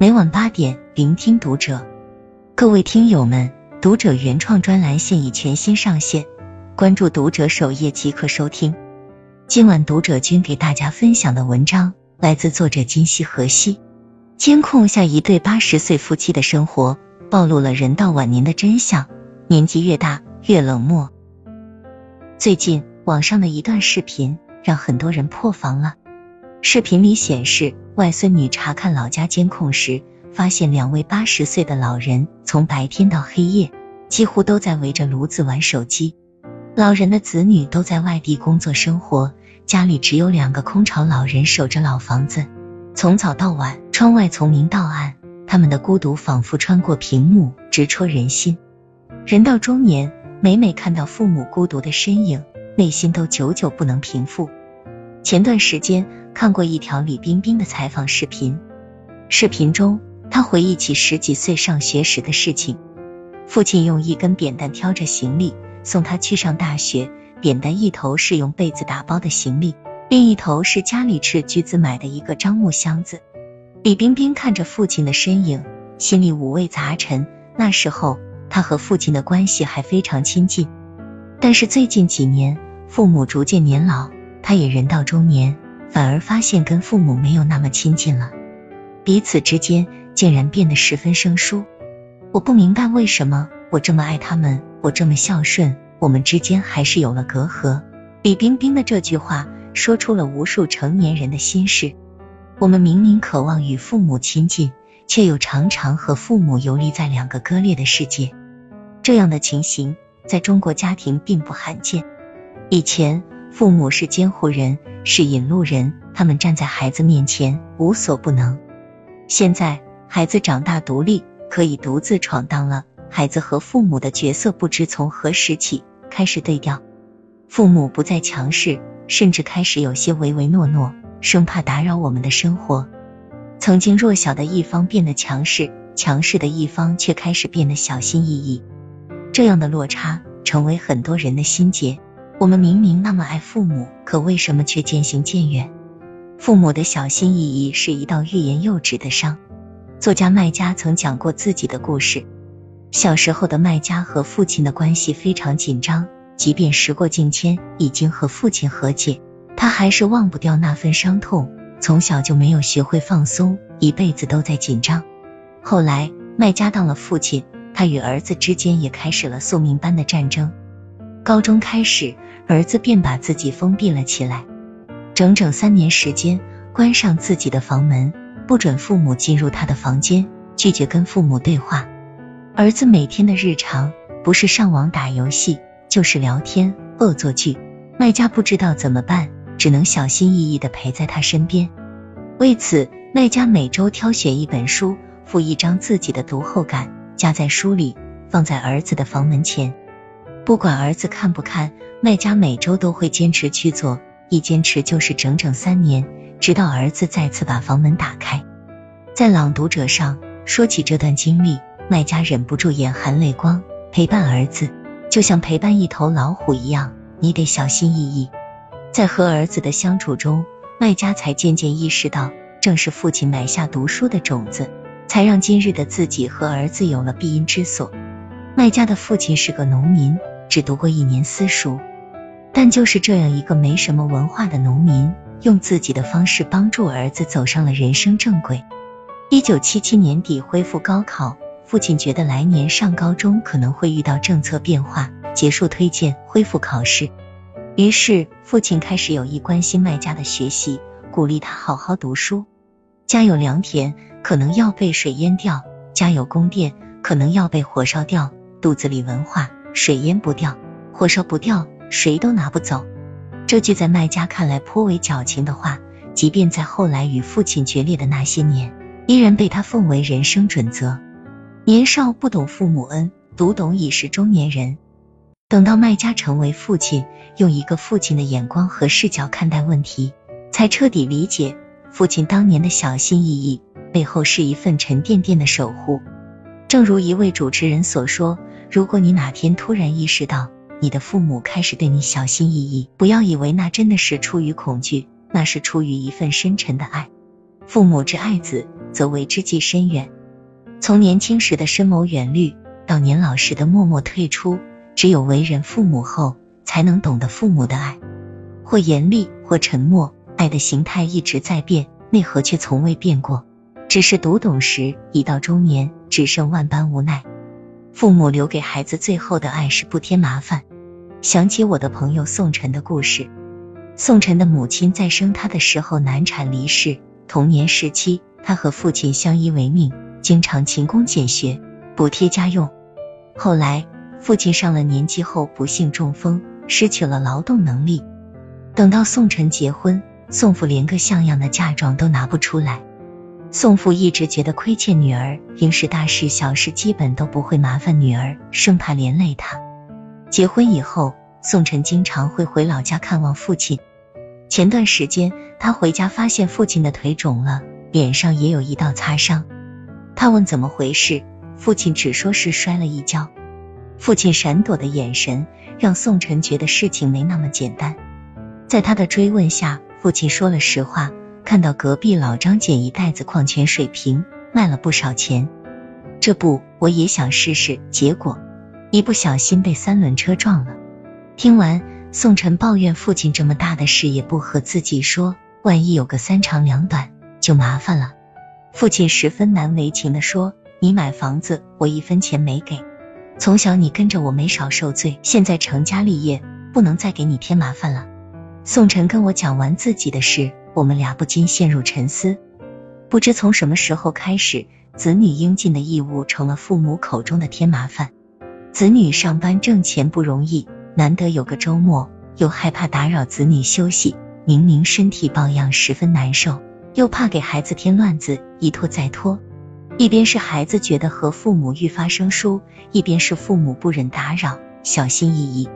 每晚八点，聆听读者。各位听友们，读者原创专栏现已全新上线，关注读者首页即可收听。今晚读者君给大家分享的文章来自作者金希河西。监控下一对八十岁夫妻的生活，暴露了人到晚年的真相。年纪越大，越冷漠。最近网上的一段视频让很多人破防了。视频里显示，外孙女查看老家监控时，发现两位八十岁的老人从白天到黑夜，几乎都在围着炉子玩手机。老人的子女都在外地工作生活，家里只有两个空巢老人守着老房子，从早到晚，窗外从明到暗，他们的孤独仿佛穿过屏幕，直戳人心。人到中年，每每看到父母孤独的身影，内心都久久不能平复。前段时间看过一条李冰冰的采访视频，视频中她回忆起十几岁上学时的事情。父亲用一根扁担挑着行李送她去上大学，扁担一头是用被子打包的行李，另一头是家里斥巨资买的一个樟木箱子。李冰冰看着父亲的身影，心里五味杂陈。那时候她和父亲的关系还非常亲近，但是最近几年父母逐渐年老。他也人到中年，反而发现跟父母没有那么亲近了，彼此之间竟然变得十分生疏。我不明白为什么我这么爱他们，我这么孝顺，我们之间还是有了隔阂。李冰冰的这句话说出了无数成年人的心事。我们明明渴望与父母亲近，却又常常和父母游离在两个割裂的世界。这样的情形在中国家庭并不罕见。以前。父母是监护人，是引路人，他们站在孩子面前无所不能。现在孩子长大独立，可以独自闯荡了，孩子和父母的角色不知从何时起开始对调。父母不再强势，甚至开始有些唯唯诺诺，生怕打扰我们的生活。曾经弱小的一方变得强势，强势的一方却开始变得小心翼翼。这样的落差成为很多人的心结。我们明明那么爱父母，可为什么却渐行渐远？父母的小心翼翼是一道欲言又止的伤。作家麦家曾讲过自己的故事。小时候的麦家和父亲的关系非常紧张，即便时过境迁，已经和父亲和解，他还是忘不掉那份伤痛。从小就没有学会放松，一辈子都在紧张。后来麦家当了父亲，他与儿子之间也开始了宿命般的战争。高中开始。儿子便把自己封闭了起来，整整三年时间，关上自己的房门，不准父母进入他的房间，拒绝跟父母对话。儿子每天的日常不是上网打游戏，就是聊天、恶作剧。卖家不知道怎么办，只能小心翼翼的陪在他身边。为此，卖家每周挑选一本书，附一张自己的读后感，夹在书里，放在儿子的房门前。不管儿子看不看，卖家每周都会坚持去做，一坚持就是整整三年，直到儿子再次把房门打开。在朗读者上说起这段经历，卖家忍不住眼含泪光。陪伴儿子就像陪伴一头老虎一样，你得小心翼翼。在和儿子的相处中，卖家才渐渐意识到，正是父亲埋下读书的种子，才让今日的自己和儿子有了庇荫之所。卖家的父亲是个农民。只读过一年私塾，但就是这样一个没什么文化的农民，用自己的方式帮助儿子走上了人生正轨。一九七七年底恢复高考，父亲觉得来年上高中可能会遇到政策变化，结束推荐，恢复考试。于是父亲开始有意关心卖家的学习，鼓励他好好读书。家有良田，可能要被水淹掉；家有宫殿，可能要被火烧掉。肚子里文化。水淹不掉，火烧不掉，谁都拿不走。这句在卖家看来颇为矫情的话，即便在后来与父亲决裂的那些年，依然被他奉为人生准则。年少不懂父母恩，读懂已是中年人。等到卖家成为父亲，用一个父亲的眼光和视角看待问题，才彻底理解父亲当年的小心翼翼背后是一份沉甸甸的守护。正如一位主持人所说。如果你哪天突然意识到你的父母开始对你小心翼翼，不要以为那真的是出于恐惧，那是出于一份深沉的爱。父母之爱子，则为之计深远。从年轻时的深谋远虑，到年老时的默默退出，只有为人父母后，才能懂得父母的爱，或严厉，或沉默。爱的形态一直在变，内核却从未变过。只是读懂时，已到中年，只剩万般无奈。父母留给孩子最后的爱是不添麻烦。想起我的朋友宋晨的故事，宋晨的母亲在生他的时候难产离世，童年时期他和父亲相依为命，经常勤工俭学补贴家用。后来父亲上了年纪后不幸中风，失去了劳动能力。等到宋晨结婚，宋父连个像样的嫁妆都拿不出来。宋父一直觉得亏欠女儿，平时大事小事基本都不会麻烦女儿，生怕连累她。结婚以后，宋晨经常会回老家看望父亲。前段时间，他回家发现父亲的腿肿了，脸上也有一道擦伤。他问怎么回事，父亲只说是摔了一跤。父亲闪躲的眼神让宋晨觉得事情没那么简单。在他的追问下，父亲说了实话。看到隔壁老张捡一袋子矿泉水瓶卖了不少钱，这不我也想试试，结果一不小心被三轮车撞了。听完，宋晨抱怨父亲这么大的事也不和自己说，万一有个三长两短就麻烦了。父亲十分难为情的说：“你买房子我一分钱没给，从小你跟着我没少受罪，现在成家立业不能再给你添麻烦了。”宋晨跟我讲完自己的事。我们俩不禁陷入沉思，不知从什么时候开始，子女应尽的义务成了父母口中的添麻烦。子女上班挣钱不容易，难得有个周末，又害怕打扰子女休息，明明身体抱恙十分难受，又怕给孩子添乱子，一拖再拖。一边是孩子觉得和父母愈发生疏，一边是父母不忍打扰，小心翼翼。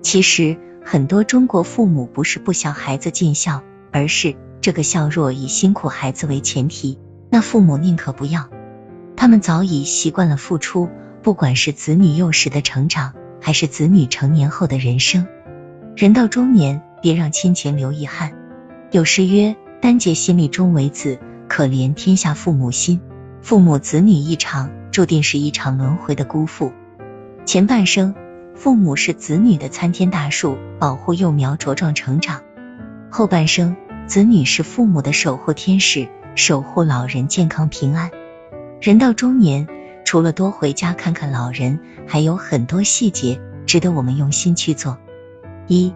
其实很多中国父母不是不想孩子尽孝。而是这个孝若以辛苦孩子为前提，那父母宁可不要。他们早已习惯了付出，不管是子女幼时的成长，还是子女成年后的人生。人到中年，别让亲情留遗憾。有诗曰：“丹结心里终为子，可怜天下父母心。”父母子女一场，注定是一场轮回的辜负。前半生，父母是子女的参天大树，保护幼苗茁壮成长。后半生，子女是父母的守护天使，守护老人健康平安。人到中年，除了多回家看看老人，还有很多细节值得我们用心去做。一、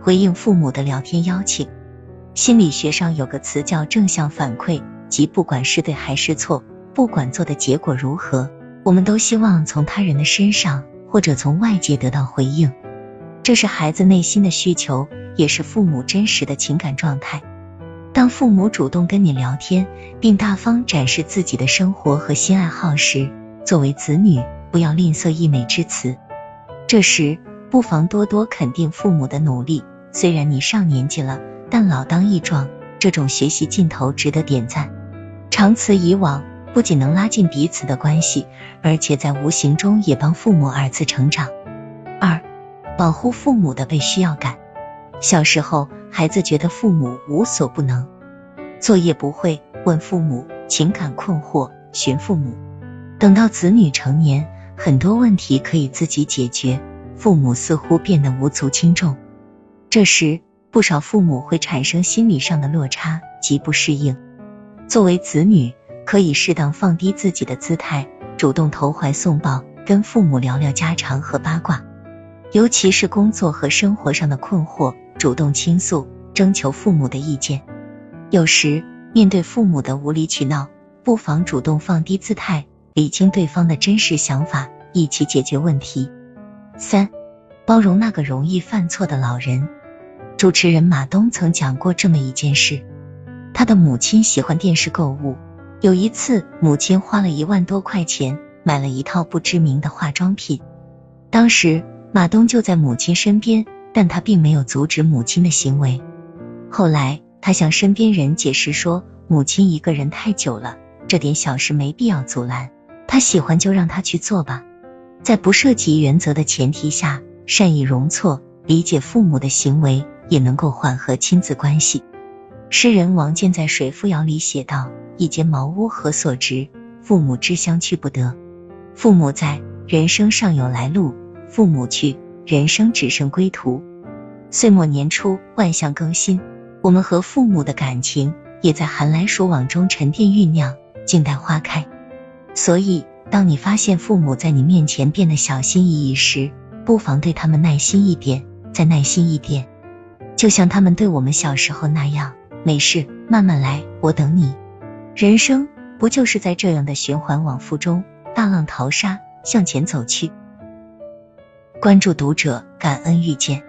回应父母的聊天邀请。心理学上有个词叫正向反馈，即不管是对还是错，不管做的结果如何，我们都希望从他人的身上或者从外界得到回应。这是孩子内心的需求。也是父母真实的情感状态。当父母主动跟你聊天，并大方展示自己的生活和新爱好时，作为子女不要吝啬溢美之词。这时不妨多多肯定父母的努力。虽然你上年纪了，但老当益壮，这种学习劲头值得点赞。长此以往，不仅能拉近彼此的关系，而且在无形中也帮父母二次成长。保护父母的被需要感。小时候，孩子觉得父母无所不能，作业不会问父母，情感困惑寻父母。等到子女成年，很多问题可以自己解决，父母似乎变得无足轻重。这时，不少父母会产生心理上的落差，极不适应。作为子女，可以适当放低自己的姿态，主动投怀送抱，跟父母聊聊家常和八卦，尤其是工作和生活上的困惑。主动倾诉，征求父母的意见。有时面对父母的无理取闹，不妨主动放低姿态，理清对方的真实想法，一起解决问题。三、包容那个容易犯错的老人。主持人马东曾讲过这么一件事：他的母亲喜欢电视购物，有一次母亲花了一万多块钱买了一套不知名的化妆品，当时马东就在母亲身边。但他并没有阻止母亲的行为。后来，他向身边人解释说，母亲一个人太久了，这点小事没必要阻拦，他喜欢就让他去做吧。在不涉及原则的前提下，善意容错，理解父母的行为，也能够缓和亲子关系。诗人王建在《水复谣》里写道：“一间茅屋何所值？父母之乡去不得。父母在，人生尚有来路；父母去，人生只剩归途。”岁末年初，万象更新，我们和父母的感情也在寒来暑往中沉淀酝酿，静待花开。所以，当你发现父母在你面前变得小心翼翼时，不妨对他们耐心一点，再耐心一点，就像他们对我们小时候那样。没事，慢慢来，我等你。人生不就是在这样的循环往复中，大浪淘沙，向前走去。关注读者，感恩遇见。